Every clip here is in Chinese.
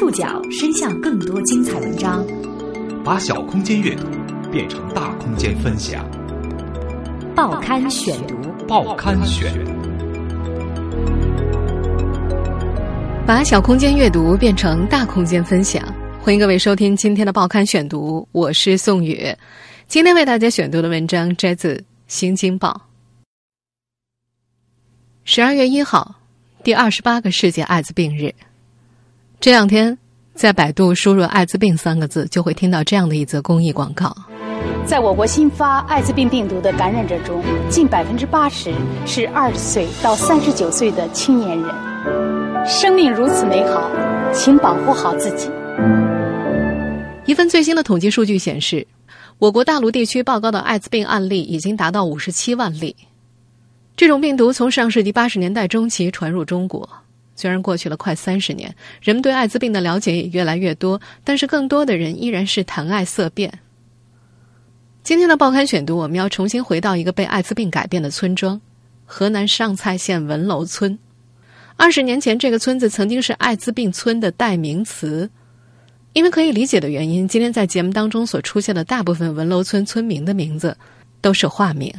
触角伸向更多精彩文章，把小空间阅读变成大空间分享。报刊选读，报刊选，把小空间阅读变成大空间分享。欢迎各位收听今天的报刊选读，我是宋宇。今天为大家选读的文章摘自《新京报》。十二月一号，第二十八个世界艾滋病日。这两天，在百度输入“艾滋病”三个字，就会听到这样的一则公益广告。在我国新发艾滋病病毒的感染者中，近百分之八十是二十岁到三十九岁的青年人。生命如此美好，请保护好自己。一份最新的统计数据显示，我国大陆地区报告的艾滋病案例已经达到五十七万例。这种病毒从上世纪八十年代中期传入中国。虽然过去了快三十年，人们对艾滋病的了解也越来越多，但是更多的人依然是谈爱色变。今天的报刊选读，我们要重新回到一个被艾滋病改变的村庄——河南上蔡县文楼村。二十年前，这个村子曾经是艾滋病村的代名词。因为可以理解的原因，今天在节目当中所出现的大部分文楼村村民的名字都是化名。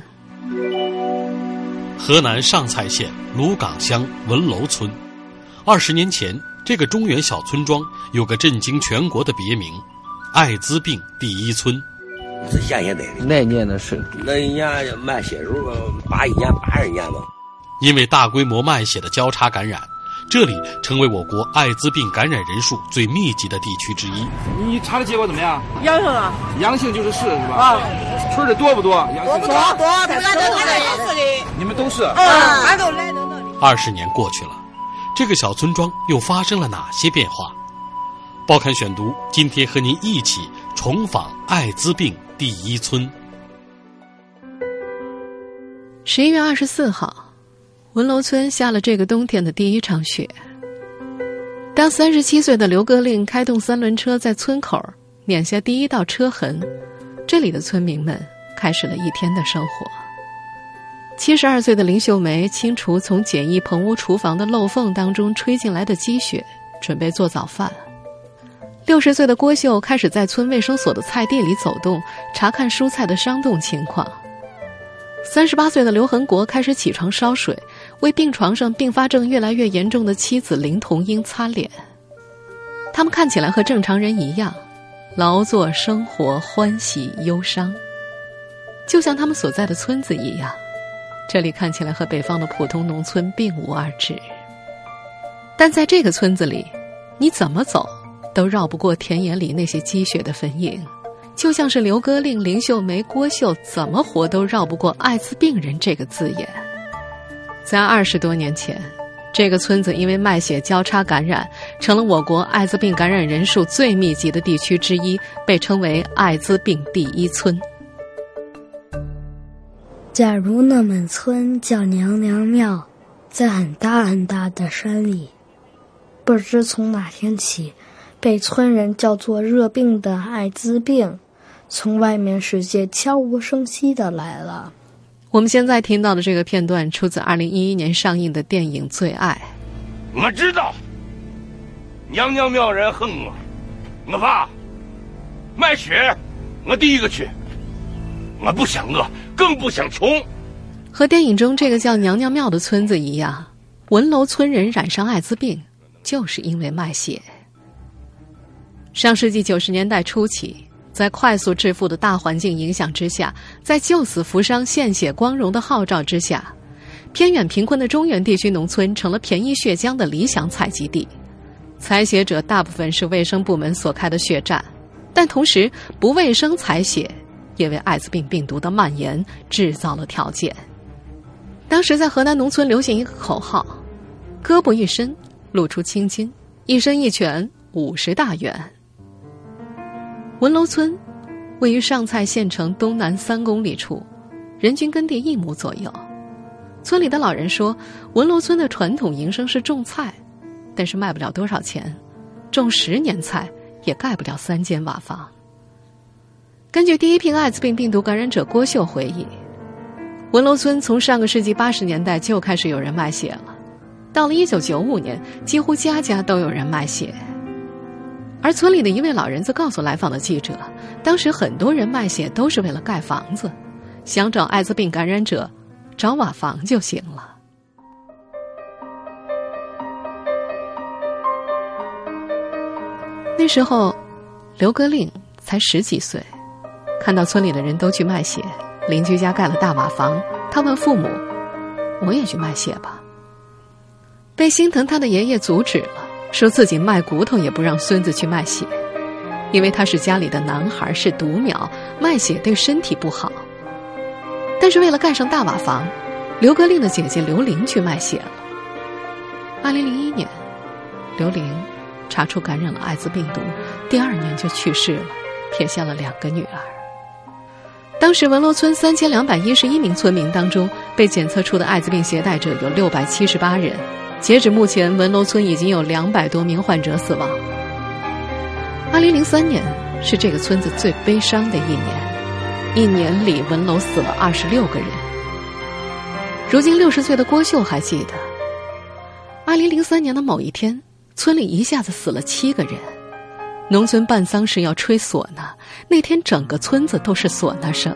河南上蔡县鲁岗乡文楼村。二十年前，这个中原小村庄有个震惊全国的别名——艾滋病第一村。是县也得的，那年的事，那一年卖血时候八一年、八二年吧。因为大规模卖血的交叉感染，这里成为我国艾滋病感染人数最密集的地区之一。你查的结果怎么样？阳性啊！阳性就是是是吧？啊，村里多不多？多不多？多，他们都是的。你们都是？嗯，俺都来到那里。二十年过去了。这个小村庄又发生了哪些变化？报刊选读，今天和您一起重访艾滋病第一村。十一月二十四号，文楼村下了这个冬天的第一场雪。当三十七岁的刘格令开动三轮车在村口碾下第一道车痕，这里的村民们开始了一天的生活。七十二岁的林秀梅清除从简易棚屋厨房的漏缝当中吹进来的积雪，准备做早饭。六十岁的郭秀开始在村卫生所的菜地里走动，查看蔬菜的伤冻情况。三十八岁的刘恒国开始起床烧水，为病床上并发症越来越严重的妻子林童英擦脸。他们看起来和正常人一样，劳作生活，欢喜忧伤，就像他们所在的村子一样。这里看起来和北方的普通农村并无二致，但在这个村子里，你怎么走都绕不过田野里那些积雪的坟茔，就像是刘哥令、林秀梅、郭秀怎么活都绕不过“艾滋病人”这个字眼。在二十多年前，这个村子因为卖血交叉感染，成了我国艾滋病感染人数最密集的地区之一，被称为“艾滋病第一村”。假如那门村叫娘娘庙，在很大很大的山里，不知从哪天起，被村人叫做热病的艾滋病，从外面世界悄无声息的来了。我们现在听到的这个片段，出自二零一一年上映的电影《最爱》。我知道，娘娘庙人恨我，我怕卖血，我第一个去。我不想饿，更不想穷。和电影中这个叫娘娘庙的村子一样，文楼村人染上艾滋病，就是因为卖血。上世纪九十年代初期，在快速致富的大环境影响之下，在救死扶伤、献血光荣的号召之下，偏远贫困的中原地区农村成了便宜血浆的理想采集地。采血者大部分是卫生部门所开的血站，但同时不卫生采血。也为艾滋病病毒的蔓延制造了条件。当时在河南农村流行一个口号：“胳膊一伸，露出青筋；一伸一拳，五十大元。”文楼村位于上蔡县城东南三公里处，人均耕地一亩左右。村里的老人说，文楼村的传统营生是种菜，但是卖不了多少钱，种十年菜也盖不了三间瓦房。根据第一批艾滋病病毒感染者郭秀回忆，文楼村从上个世纪八十年代就开始有人卖血了，到了一九九五年，几乎家家都有人卖血。而村里的一位老人则告诉来访的记者，当时很多人卖血都是为了盖房子，想找艾滋病感染者，找瓦房就行了。那时候，刘格令才十几岁，看到村里的人都去卖血，邻居家盖了大瓦房，他问父母：“我也去卖血吧？”被心疼他的爷爷阻止了，说自己卖骨头也不让孙子去卖血，因为他是家里的男孩，是独苗，卖血对身体不好。但是为了盖上大瓦房，刘格令的姐姐刘玲去卖血了。二零零一年，刘玲。查出感染了艾滋病毒，第二年就去世了，撇下了两个女儿。当时文楼村三千两百一十一名村民当中，被检测出的艾滋病携带者有六百七十八人。截止目前，文楼村已经有两百多名患者死亡。二零零三年是这个村子最悲伤的一年，一年里文楼死了二十六个人。如今六十岁的郭秀还记得，二零零三年的某一天。村里一下子死了七个人，农村办丧事要吹唢呐，那天整个村子都是唢呐声。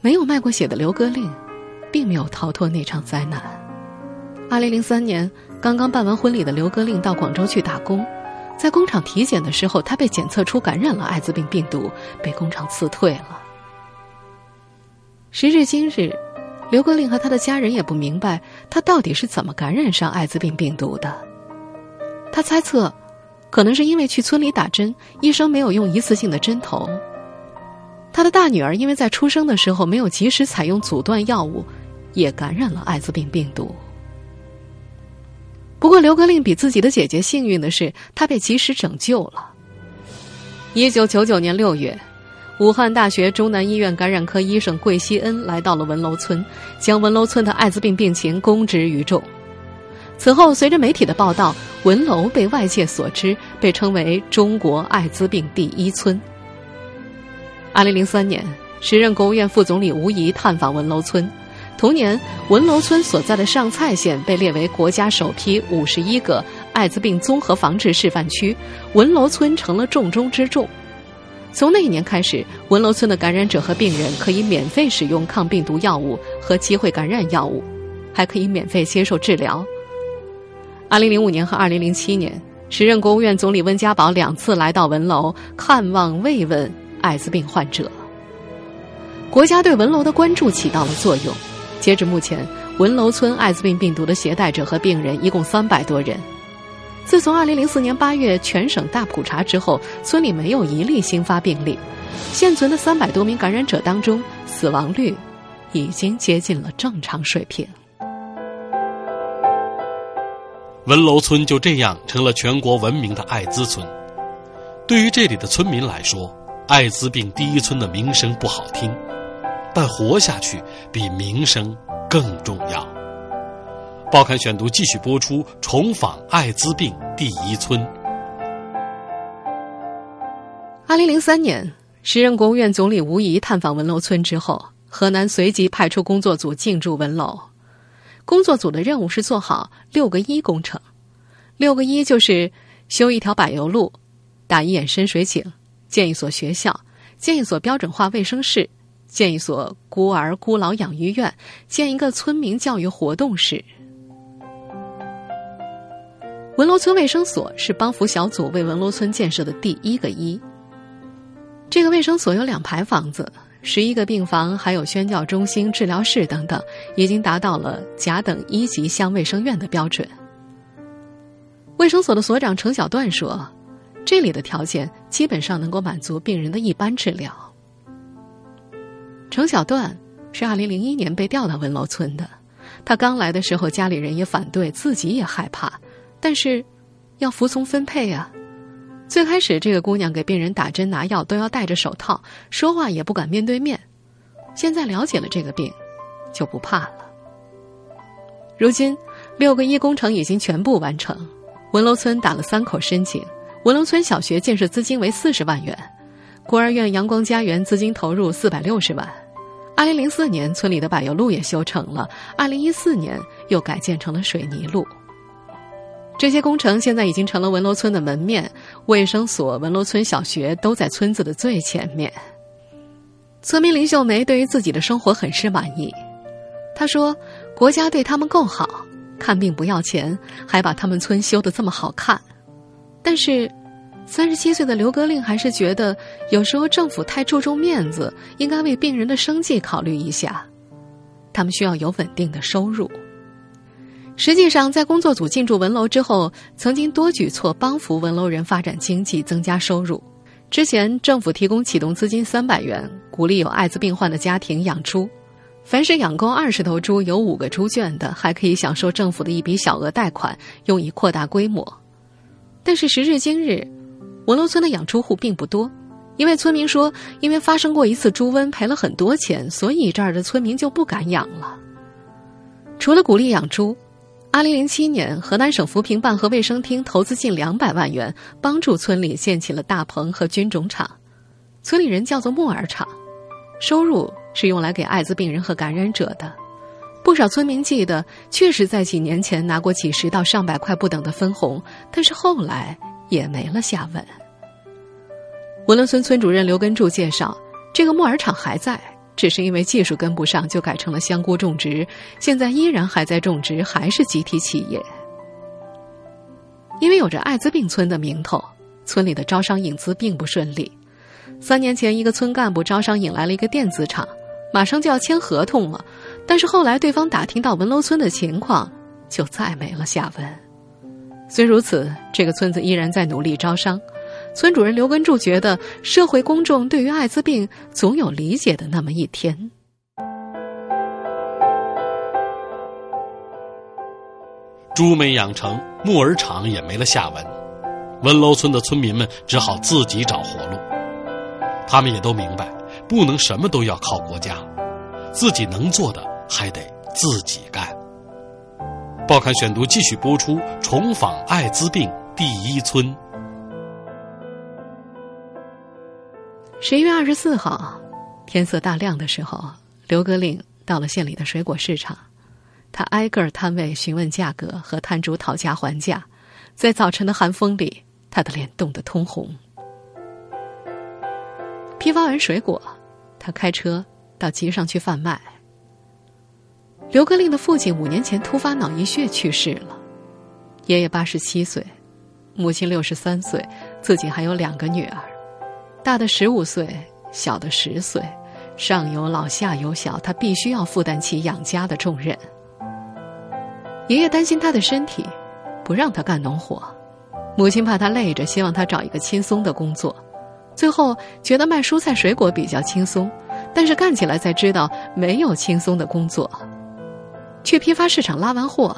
没有卖过血的刘哥令，并没有逃脱那场灾难。二零零三年，刚刚办完婚礼的刘哥令到广州去打工，在工厂体检的时候，他被检测出感染了艾滋病病毒，被工厂辞退了。时至今日。刘哥令和他的家人也不明白他到底是怎么感染上艾滋病病毒的。他猜测，可能是因为去村里打针，医生没有用一次性的针头。他的大女儿因为在出生的时候没有及时采用阻断药物，也感染了艾滋病病毒。不过，刘格令比自己的姐姐幸运的是，他被及时拯救了。一九九九年六月。武汉大学中南医院感染科医生桂希恩来到了文楼村，将文楼村的艾滋病病情公之于众。此后，随着媒体的报道，文楼被外界所知，被称为中国艾滋病第一村。二零零三年，时任国务院副总理吴仪探访文楼村，同年，文楼村所在的上蔡县被列为国家首批五十一个艾滋病综合防治示范区，文楼村成了重中之重。从那一年开始，文楼村的感染者和病人可以免费使用抗病毒药物和机会感染药物，还可以免费接受治疗。二零零五年和二零零七年，时任国务院总理温家宝两次来到文楼看望慰问艾滋病患者。国家对文楼的关注起到了作用。截至目前，文楼村艾滋病病毒的携带者和病人一共三百多人。自从2004年8月全省大普查之后，村里没有一例新发病例。现存的三百多名感染者当中，死亡率已经接近了正常水平。文楼村就这样成了全国闻名的艾滋村。对于这里的村民来说，艾滋病第一村的名声不好听，但活下去比名声更重要。报刊选读继续播出，重访艾滋病第一村。二零零三年，时任国务院总理吴仪探访文楼村之后，河南随即派出工作组进驻文楼。工作组的任务是做好“六个一”工程，“六个一”就是修一条柏油路、打一眼深水井、建一所学校、建一所标准化卫生室、建一所孤儿孤老养育院、建一个村民教育活动室。文楼村卫生所是帮扶小组为文楼村建设的第一个一。这个卫生所有两排房子，十一个病房，还有宣教中心、治疗室等等，已经达到了甲等一级乡卫生院的标准。卫生所的所长程小段说：“这里的条件基本上能够满足病人的一般治疗。”程小段是二零零一年被调到文楼村的，他刚来的时候，家里人也反对，自己也害怕。但是，要服从分配呀。最开始，这个姑娘给病人打针拿药都要戴着手套，说话也不敢面对面。现在了解了这个病，就不怕了。如今，六个一工程已经全部完成，文楼村打了三口申请。文楼村小学建设资金为四十万元，孤儿院阳光家园资金投入四百六十万。二零零四年，村里的柏油路也修成了，二零一四年又改建成了水泥路。这些工程现在已经成了文楼村的门面，卫生所、文楼村小学都在村子的最前面。村民林秀梅对于自己的生活很是满意，她说：“国家对他们够好，看病不要钱，还把他们村修得这么好看。”但是，三十七岁的刘格令还是觉得，有时候政府太注重面子，应该为病人的生计考虑一下。他们需要有稳定的收入。实际上，在工作组进驻文楼之后，曾经多举措帮扶文楼人发展经济、增加收入。之前，政府提供启动资金三百元，鼓励有艾滋病患的家庭养猪。凡是养够二十头猪、有五个猪圈的，还可以享受政府的一笔小额贷款，用以扩大规模。但是时至今日，文楼村的养猪户并不多，因为村民说，因为发生过一次猪瘟赔了很多钱，所以这儿的村民就不敢养了。除了鼓励养猪。二零零七年，河南省扶贫办和卫生厅投资近两百万元，帮助村里建起了大棚和菌种厂。村里人叫做木耳厂，收入是用来给艾滋病人和感染者的。不少村民记得，确实在几年前拿过几十到上百块不等的分红，但是后来也没了下文。文乐村村主任刘根柱介绍，这个木耳厂还在。只是因为技术跟不上，就改成了香菇种植。现在依然还在种植，还是集体企业。因为有着艾滋病村的名头，村里的招商引资并不顺利。三年前，一个村干部招商引来了一个电子厂，马上就要签合同了。但是后来对方打听到文楼村的情况，就再没了下文。虽如此，这个村子依然在努力招商。村主任刘根柱觉得，社会公众对于艾滋病总有理解的那么一天。猪没养成，木耳厂也没了下文，文楼村的村民们只好自己找活路。他们也都明白，不能什么都要靠国家，自己能做的还得自己干。报刊选读继续播出，重访艾滋病第一村。十一月二十四号，天色大亮的时候，刘格令到了县里的水果市场。他挨个摊位询问价格，和摊主讨价还价。在早晨的寒风里，他的脸冻得通红。批发完水果，他开车到集上去贩卖。刘格令的父亲五年前突发脑溢血去世了，爷爷八十七岁，母亲六十三岁，自己还有两个女儿。大的十五岁，小的十岁，上有老下有小，他必须要负担起养家的重任。爷爷担心他的身体，不让他干农活；母亲怕他累着，希望他找一个轻松的工作。最后觉得卖蔬菜水果比较轻松，但是干起来才知道没有轻松的工作。去批发市场拉完货，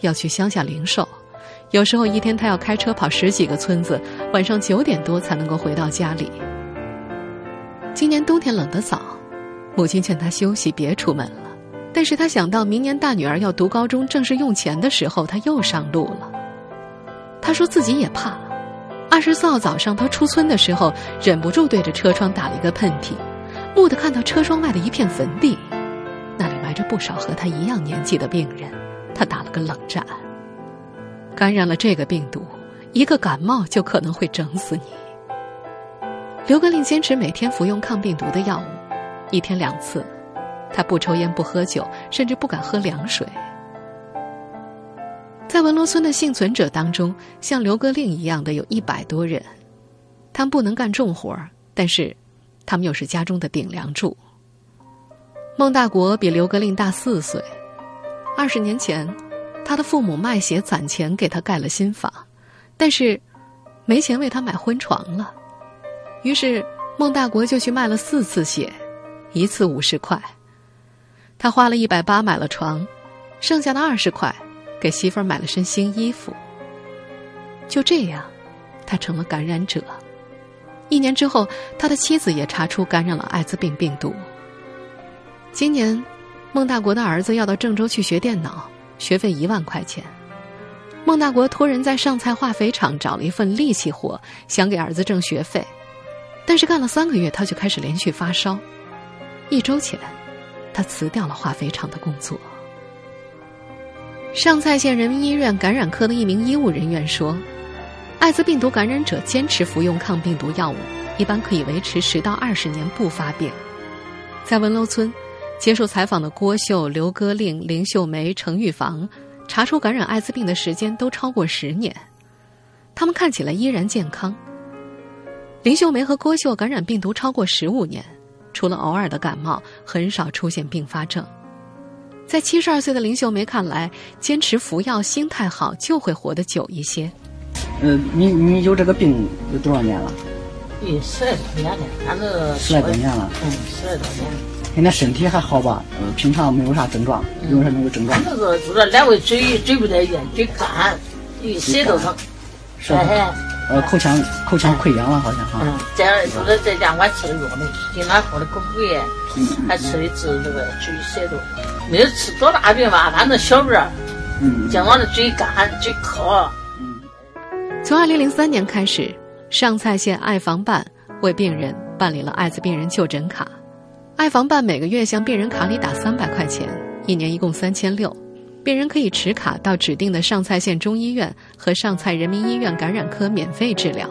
要去乡下零售。有时候一天他要开车跑十几个村子，晚上九点多才能够回到家里。今年冬天冷得早，母亲劝他休息，别出门了。但是他想到明年大女儿要读高中，正是用钱的时候，他又上路了。他说自己也怕。二十四号早上他出村的时候，忍不住对着车窗打了一个喷嚏，蓦地看到车窗外的一片坟地，那里埋着不少和他一样年纪的病人，他打了个冷战。感染了这个病毒，一个感冒就可能会整死你。刘格令坚持每天服用抗病毒的药物，一天两次。他不抽烟不喝酒，甚至不敢喝凉水。在文罗村的幸存者当中，像刘格令一样的有一百多人，他们不能干重活但是他们又是家中的顶梁柱。孟大国比刘格令大四岁，二十年前。他的父母卖血攒钱给他盖了新房，但是没钱为他买婚床了。于是孟大国就去卖了四次血，一次五十块。他花了一百八买了床，剩下的二十块给媳妇儿买了身新衣服。就这样，他成了感染者。一年之后，他的妻子也查出感染了艾滋病病毒。今年，孟大国的儿子要到郑州去学电脑。学费一万块钱，孟大国托人在上蔡化肥厂找了一份力气活，想给儿子挣学费，但是干了三个月，他就开始连续发烧。一周前，他辞掉了化肥厂的工作。上蔡县人民医院感染科的一名医务人员说：“艾滋病毒感染者坚持服用抗病毒药物，一般可以维持十到二十年不发病。”在文楼村，接受采访的郭秀、刘歌令、林秀梅、程玉房，查出感染艾滋病的时间都超过十年，他们看起来依然健康。林秀梅和郭秀感染病毒超过十五年，除了偶尔的感冒，很少出现并发症。在七十二岁的林秀梅看来，坚持服药，心态好，就会活得久一些。嗯，你你有这个病有多少年了？有十来多年了，反正十来多年了。嗯，十来多年。现在身体还好吧？呃，平常没有啥症状，有啥没有症状？那个就是来回嘴嘴不得劲，嘴干，舌头疼。是。呃，口腔口腔溃疡了，好像哈。嗯，在就是在家我吃的药呢，经常喝的口服液，还吃的治这个嘴舌头。没有吃多大病吧，反正小病儿，经常的嘴干、嘴渴。从二零零三年开始，上蔡县爱防办为病人办理了艾滋病人就诊卡。爱防办每个月向病人卡里打三百块钱，一年一共三千六。病人可以持卡到指定的上蔡县中医院和上蔡人民医院感染科免费治疗。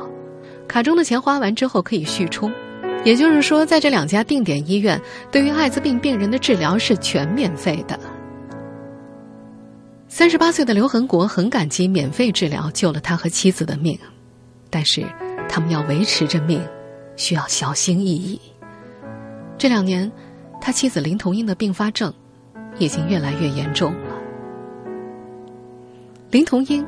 卡中的钱花完之后可以续充。也就是说，在这两家定点医院，对于艾滋病病人的治疗是全免费的。三十八岁的刘恒国很感激免费治疗救了他和妻子的命，但是他们要维持着命，需要小心翼翼。这两年，他妻子林同英的并发症已经越来越严重了。林同英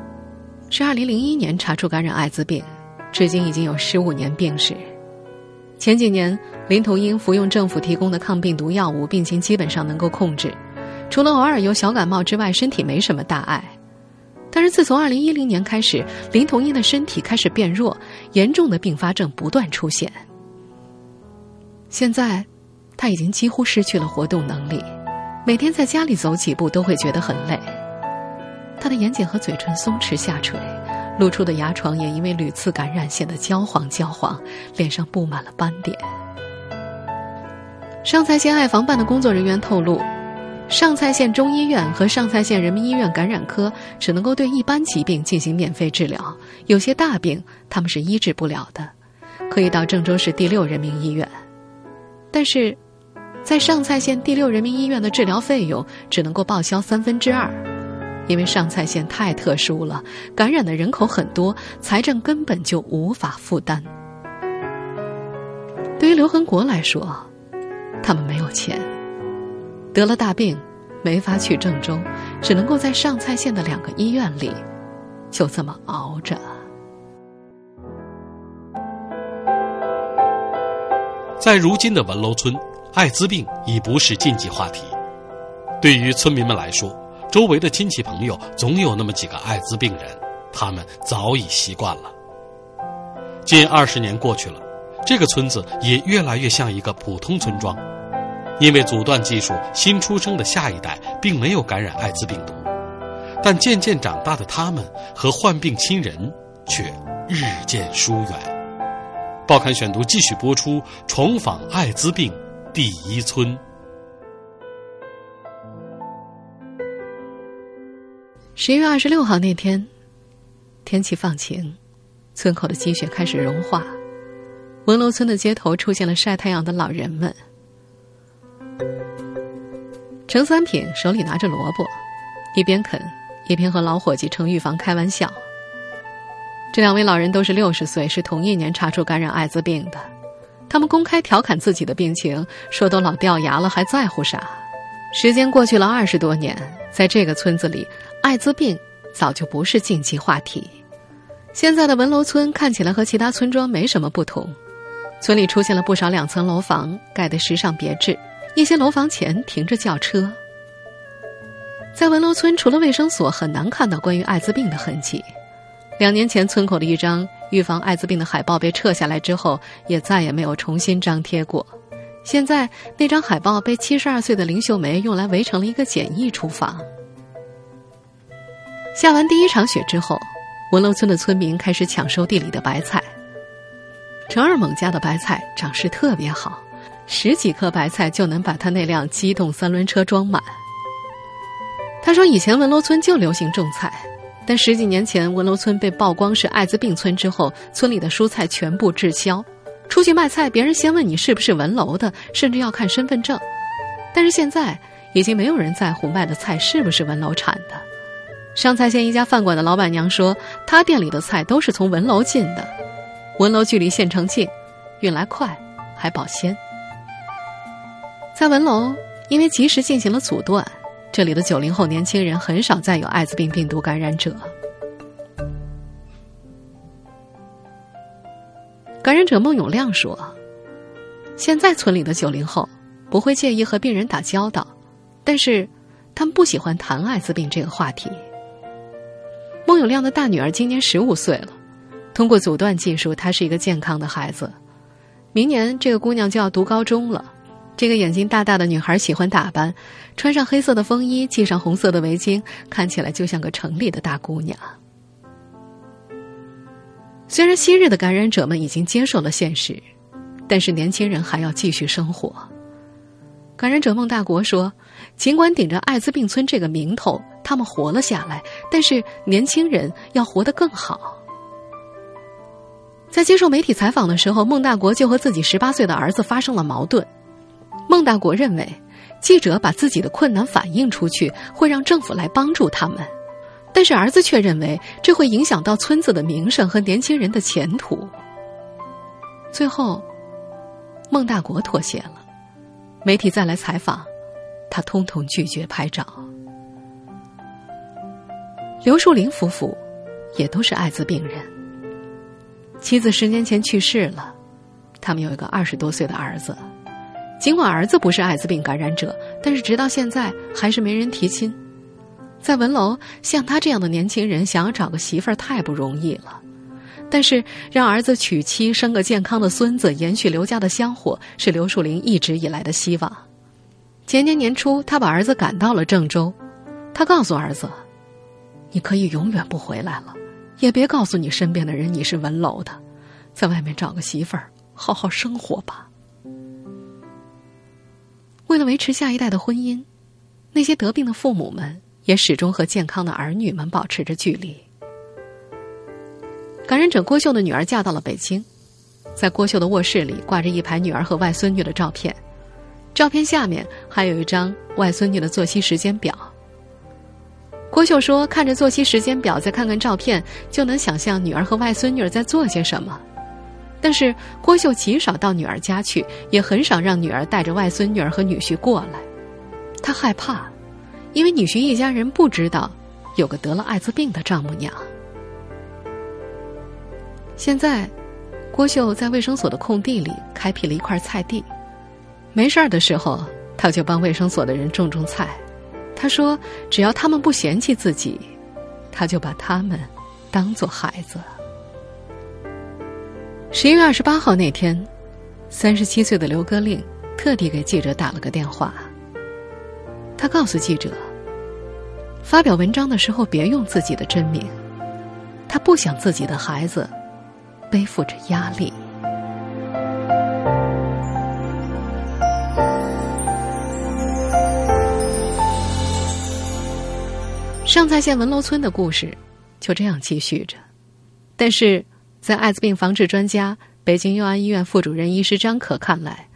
是二零零一年查出感染艾滋病，至今已经有十五年病史。前几年，林同英服用政府提供的抗病毒药物，病情基本上能够控制，除了偶尔有小感冒之外，身体没什么大碍。但是自从二零一零年开始，林同英的身体开始变弱，严重的并发症不断出现。现在，他已经几乎失去了活动能力，每天在家里走几步都会觉得很累。他的眼睑和嘴唇松弛下垂。露出的牙床也因为屡次感染显得焦黄焦黄，脸上布满了斑点。上蔡县爱防办的工作人员透露，上蔡县中医院和上蔡县人民医院感染科只能够对一般疾病进行免费治疗，有些大病他们是医治不了的，可以到郑州市第六人民医院。但是，在上蔡县第六人民医院的治疗费用只能够报销三分之二。因为上蔡县太特殊了，感染的人口很多，财政根本就无法负担。对于刘恒国来说，他们没有钱，得了大病，没法去郑州，只能够在上蔡县的两个医院里，就这么熬着。在如今的文楼村，艾滋病已不是禁忌话题，对于村民们来说。周围的亲戚朋友总有那么几个艾滋病人，他们早已习惯了。近二十年过去了，这个村子也越来越像一个普通村庄，因为阻断技术，新出生的下一代并没有感染艾滋病毒，但渐渐长大的他们和患病亲人却日渐疏远。报刊选读继续播出：重访艾滋病第一村。十一月二十六号那天，天气放晴，村口的积雪开始融化，文楼村的街头出现了晒太阳的老人们。程三品手里拿着萝卜，一边啃一边和老伙计程玉房开玩笑。这两位老人都是六十岁，是同一年查出感染艾滋病的。他们公开调侃自己的病情，说都老掉牙了，还在乎啥？时间过去了二十多年，在这个村子里。艾滋病早就不是禁忌话题。现在的文楼村看起来和其他村庄没什么不同，村里出现了不少两层楼房，盖得时尚别致。一些楼房前停着轿车。在文楼村，除了卫生所，很难看到关于艾滋病的痕迹。两年前，村口的一张预防艾滋病的海报被撤下来之后，也再也没有重新张贴过。现在，那张海报被七十二岁的林秀梅用来围成了一个简易厨房。下完第一场雪之后，文楼村的村民开始抢收地里的白菜。陈二猛家的白菜长势特别好，十几颗白菜就能把他那辆机动三轮车装满。他说：“以前文楼村就流行种菜，但十几年前文楼村被曝光是艾滋病村之后，村里的蔬菜全部滞销。出去卖菜，别人先问你是不是文楼的，甚至要看身份证。但是现在已经没有人在乎卖的菜是不是文楼产的。上蔡县一家饭馆的老板娘说，她店里的菜都是从文楼进的，文楼距离县城近，运来快，还保鲜。在文楼，因为及时进行了阻断。”这里的九零后年轻人很少再有艾滋病病毒感染者。感染者孟永亮说：“现在村里的九零后不会介意和病人打交道，但是他们不喜欢谈艾滋病这个话题。”孟永亮的大女儿今年十五岁了，通过阻断技术，她是一个健康的孩子。明年这个姑娘就要读高中了。这个眼睛大大的女孩喜欢打扮，穿上黑色的风衣，系上红色的围巾，看起来就像个城里的大姑娘。虽然昔日的感染者们已经接受了现实，但是年轻人还要继续生活。感染者孟大国说：“尽管顶着艾滋病村这个名头，他们活了下来，但是年轻人要活得更好。”在接受媒体采访的时候，孟大国就和自己十八岁的儿子发生了矛盾。孟大国认为，记者把自己的困难反映出去，会让政府来帮助他们；但是儿子却认为，这会影响到村子的名声和年轻人的前途。最后，孟大国妥协了。媒体再来采访，他通通拒绝拍照。刘树林夫妇也都是艾滋病人，妻子十年前去世了，他们有一个二十多岁的儿子。尽管儿子不是艾滋病感染者，但是直到现在还是没人提亲。在文楼，像他这样的年轻人想要找个媳妇儿太不容易了。但是让儿子娶妻生个健康的孙子，延续刘家的香火，是刘树林一直以来的希望。前年年初，他把儿子赶到了郑州，他告诉儿子：“你可以永远不回来了，也别告诉你身边的人你是文楼的，在外面找个媳妇儿，好好生活吧。”为了维持下一代的婚姻，那些得病的父母们也始终和健康的儿女们保持着距离。感染者郭秀的女儿嫁到了北京，在郭秀的卧室里挂着一排女儿和外孙女的照片，照片下面还有一张外孙女的作息时间表。郭秀说：“看着作息时间表，再看看照片，就能想象女儿和外孙女在做些什么。”但是郭秀极少到女儿家去，也很少让女儿带着外孙女儿和女婿过来。他害怕，因为女婿一家人不知道有个得了艾滋病的丈母娘。现在，郭秀在卫生所的空地里开辟了一块菜地，没事儿的时候，他就帮卫生所的人种种菜。他说：“只要他们不嫌弃自己，他就把他们当做孩子。”十一月二十八号那天，三十七岁的刘歌令特地给记者打了个电话。他告诉记者，发表文章的时候别用自己的真名，他不想自己的孩子背负着压力。上蔡县文楼村的故事就这样继续着，但是。在艾滋病防治专家、北京佑安医院副主任医师张可看来，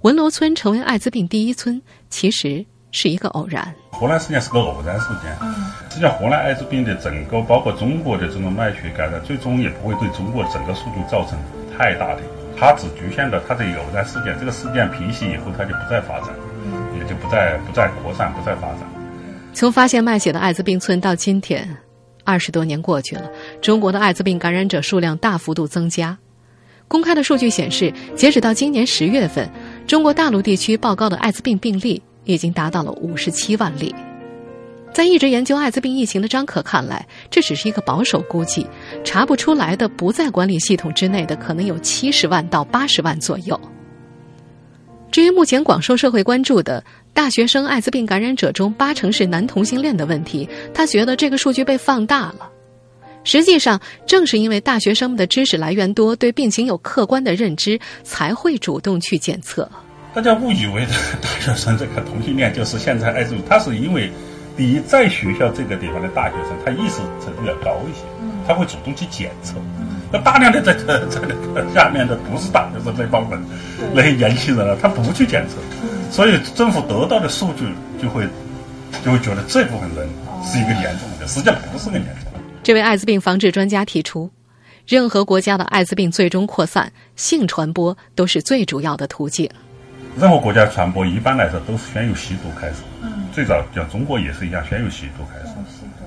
文楼村成为艾滋病第一村，其实是一个偶然。河南事件是个偶然事件。嗯，实际上河南艾滋病的整个，包括中国的这种脉血感染，最终也不会对中国整个速度造成太大的。它只局限了它的偶然事件，这个事件平息以后，它就不再发展，也就不再不再扩散，不再发展。从发现卖血的艾滋病村到今天。二十多年过去了，中国的艾滋病感染者数量大幅度增加。公开的数据显示，截止到今年十月份，中国大陆地区报告的艾滋病病例已经达到了五十七万例。在一直研究艾滋病疫情的张可看来，这只是一个保守估计，查不出来的不在管理系统之内的可能有七十万到八十万左右。至于目前广受社会关注的大学生艾滋病感染者中八成是男同性恋的问题，他觉得这个数据被放大了。实际上，正是因为大学生们的知识来源多，对病情有客观的认知，才会主动去检测。大家误以为大学生这个同性恋就是现在艾滋病，他是因为第一，在学校这个地方的大学生，他意识程度要高一些，他会主动去检测。那大量的在在在那个下面的不是大学生那帮人，那些年轻人啊，他不去检测，所以政府得到的数据就会就会觉得这部分人是一个严重的，实际上不是个严重的。这位艾滋病防治专家提出，任何国家的艾滋病最终扩散，性传播都是最主要的途径。任何国家传播一般来说都是先由吸毒开始，最早像中国也是一样，先由吸毒开始，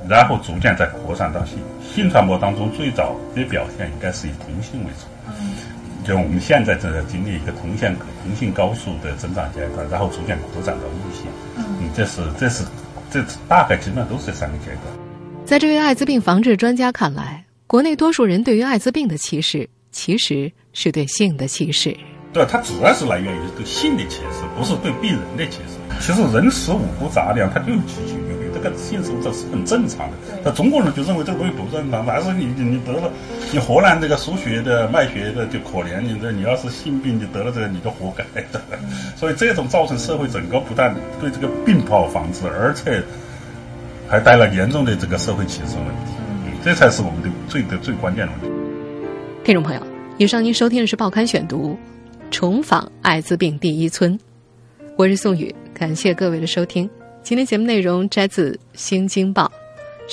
然后逐渐再扩散到性。性传播当中最早的表现应该是以同性为主，就我们现在正在经历一个同性同性高速的增长阶段，然后逐渐扩展到异性。嗯，这是这是这大概基本上都是这三个阶段。在这位艾滋病防治专家看来，国内多数人对于艾滋病的歧视，其实是对性的歧视。对，它主要是来源于对性的歧视，不是对病人的歧视。其实人食五谷杂粮，它就有七情六欲，这个性生活是很正常的。那中国人就认为这个东西不正常，但是你你得了，你河南这个输血的卖血的就可怜你，这你要是性病你得了这个，你就活该的。所以这种造成社会整个不但对这个病不好防治，而且还带来严重的这个社会歧视问题。这才是我们的最的最关键的问题。听众朋友，以上您收听的是《报刊选读》。重访艾滋病第一村，我是宋宇，感谢各位的收听。今天节目内容摘自《新京报》，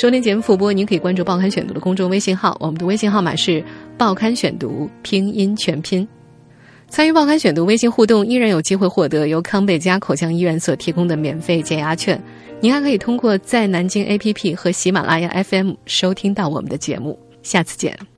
收听节目复播，您可以关注《报刊选读》的公众微信号，我们的微信号码是“报刊选读”拼音全拼。参与《报刊选读》微信互动，依然有机会获得由康贝佳口腔医院所提供的免费减压券。您还可以通过在南京 APP 和喜马拉雅 FM 收听到我们的节目。下次见。